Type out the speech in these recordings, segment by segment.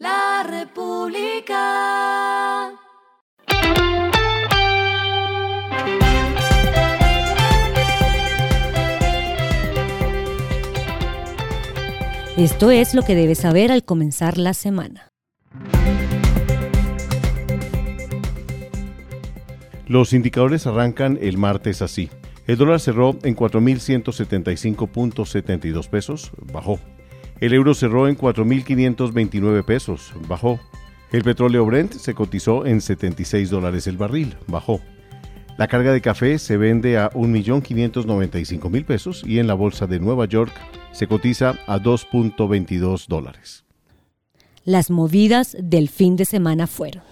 La República. Esto es lo que debes saber al comenzar la semana. Los indicadores arrancan el martes así. El dólar cerró en 4.175.72 pesos, bajó. El euro cerró en 4.529 pesos, bajó. El petróleo Brent se cotizó en 76 dólares el barril, bajó. La carga de café se vende a 1.595.000 pesos y en la bolsa de Nueva York se cotiza a 2.22 dólares. Las movidas del fin de semana fueron.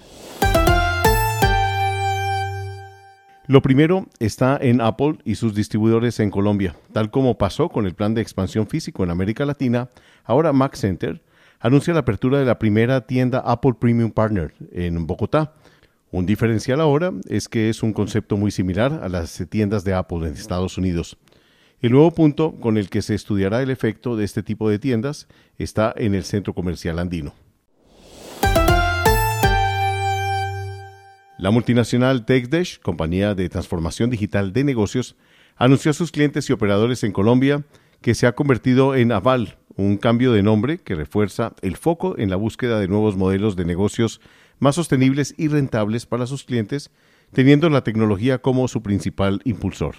Lo primero está en Apple y sus distribuidores en Colombia. Tal como pasó con el plan de expansión físico en América Latina, ahora Mac Center anuncia la apertura de la primera tienda Apple Premium Partner en Bogotá. Un diferencial ahora es que es un concepto muy similar a las tiendas de Apple en Estados Unidos. El nuevo punto con el que se estudiará el efecto de este tipo de tiendas está en el centro comercial andino. La multinacional TechDash, compañía de transformación digital de negocios, anunció a sus clientes y operadores en Colombia que se ha convertido en Aval, un cambio de nombre que refuerza el foco en la búsqueda de nuevos modelos de negocios más sostenibles y rentables para sus clientes, teniendo la tecnología como su principal impulsor.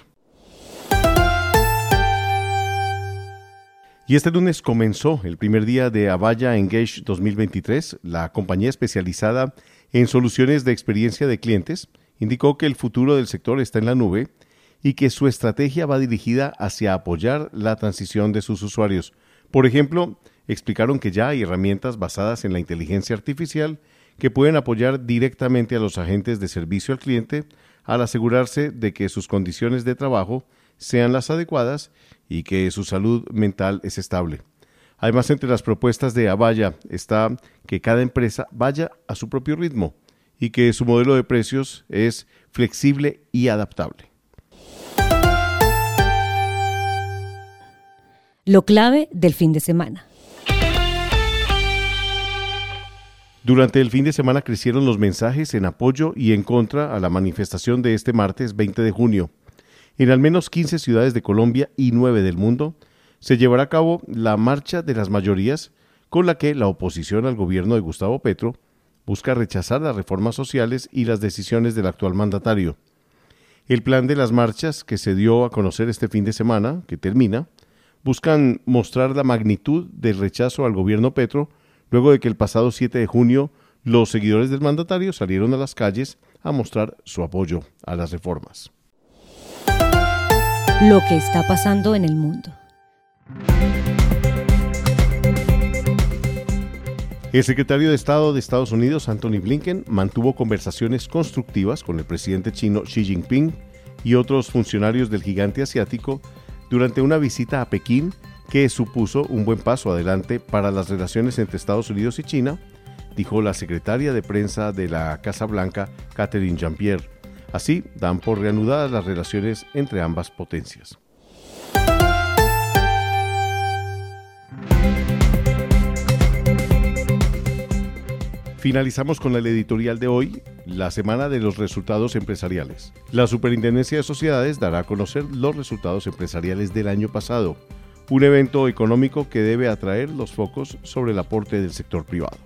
Y este lunes comenzó el primer día de Avaya Engage 2023, la compañía especializada en soluciones de experiencia de clientes, indicó que el futuro del sector está en la nube y que su estrategia va dirigida hacia apoyar la transición de sus usuarios. Por ejemplo, explicaron que ya hay herramientas basadas en la inteligencia artificial que pueden apoyar directamente a los agentes de servicio al cliente al asegurarse de que sus condiciones de trabajo sean las adecuadas y que su salud mental es estable. Además, entre las propuestas de Avaya está que cada empresa vaya a su propio ritmo y que su modelo de precios es flexible y adaptable. Lo clave del fin de semana. Durante el fin de semana crecieron los mensajes en apoyo y en contra a la manifestación de este martes 20 de junio. En al menos 15 ciudades de Colombia y 9 del mundo se llevará a cabo la Marcha de las Mayorías, con la que la oposición al gobierno de Gustavo Petro busca rechazar las reformas sociales y las decisiones del actual mandatario. El plan de las marchas que se dio a conocer este fin de semana, que termina, buscan mostrar la magnitud del rechazo al gobierno Petro luego de que el pasado 7 de junio los seguidores del mandatario salieron a las calles a mostrar su apoyo a las reformas lo que está pasando en el mundo. El secretario de Estado de Estados Unidos, Anthony Blinken, mantuvo conversaciones constructivas con el presidente chino Xi Jinping y otros funcionarios del gigante asiático durante una visita a Pekín que supuso un buen paso adelante para las relaciones entre Estados Unidos y China, dijo la secretaria de prensa de la Casa Blanca, Catherine Jean-Pierre. Así dan por reanudadas las relaciones entre ambas potencias. Finalizamos con el editorial de hoy, la semana de los resultados empresariales. La Superintendencia de Sociedades dará a conocer los resultados empresariales del año pasado, un evento económico que debe atraer los focos sobre el aporte del sector privado.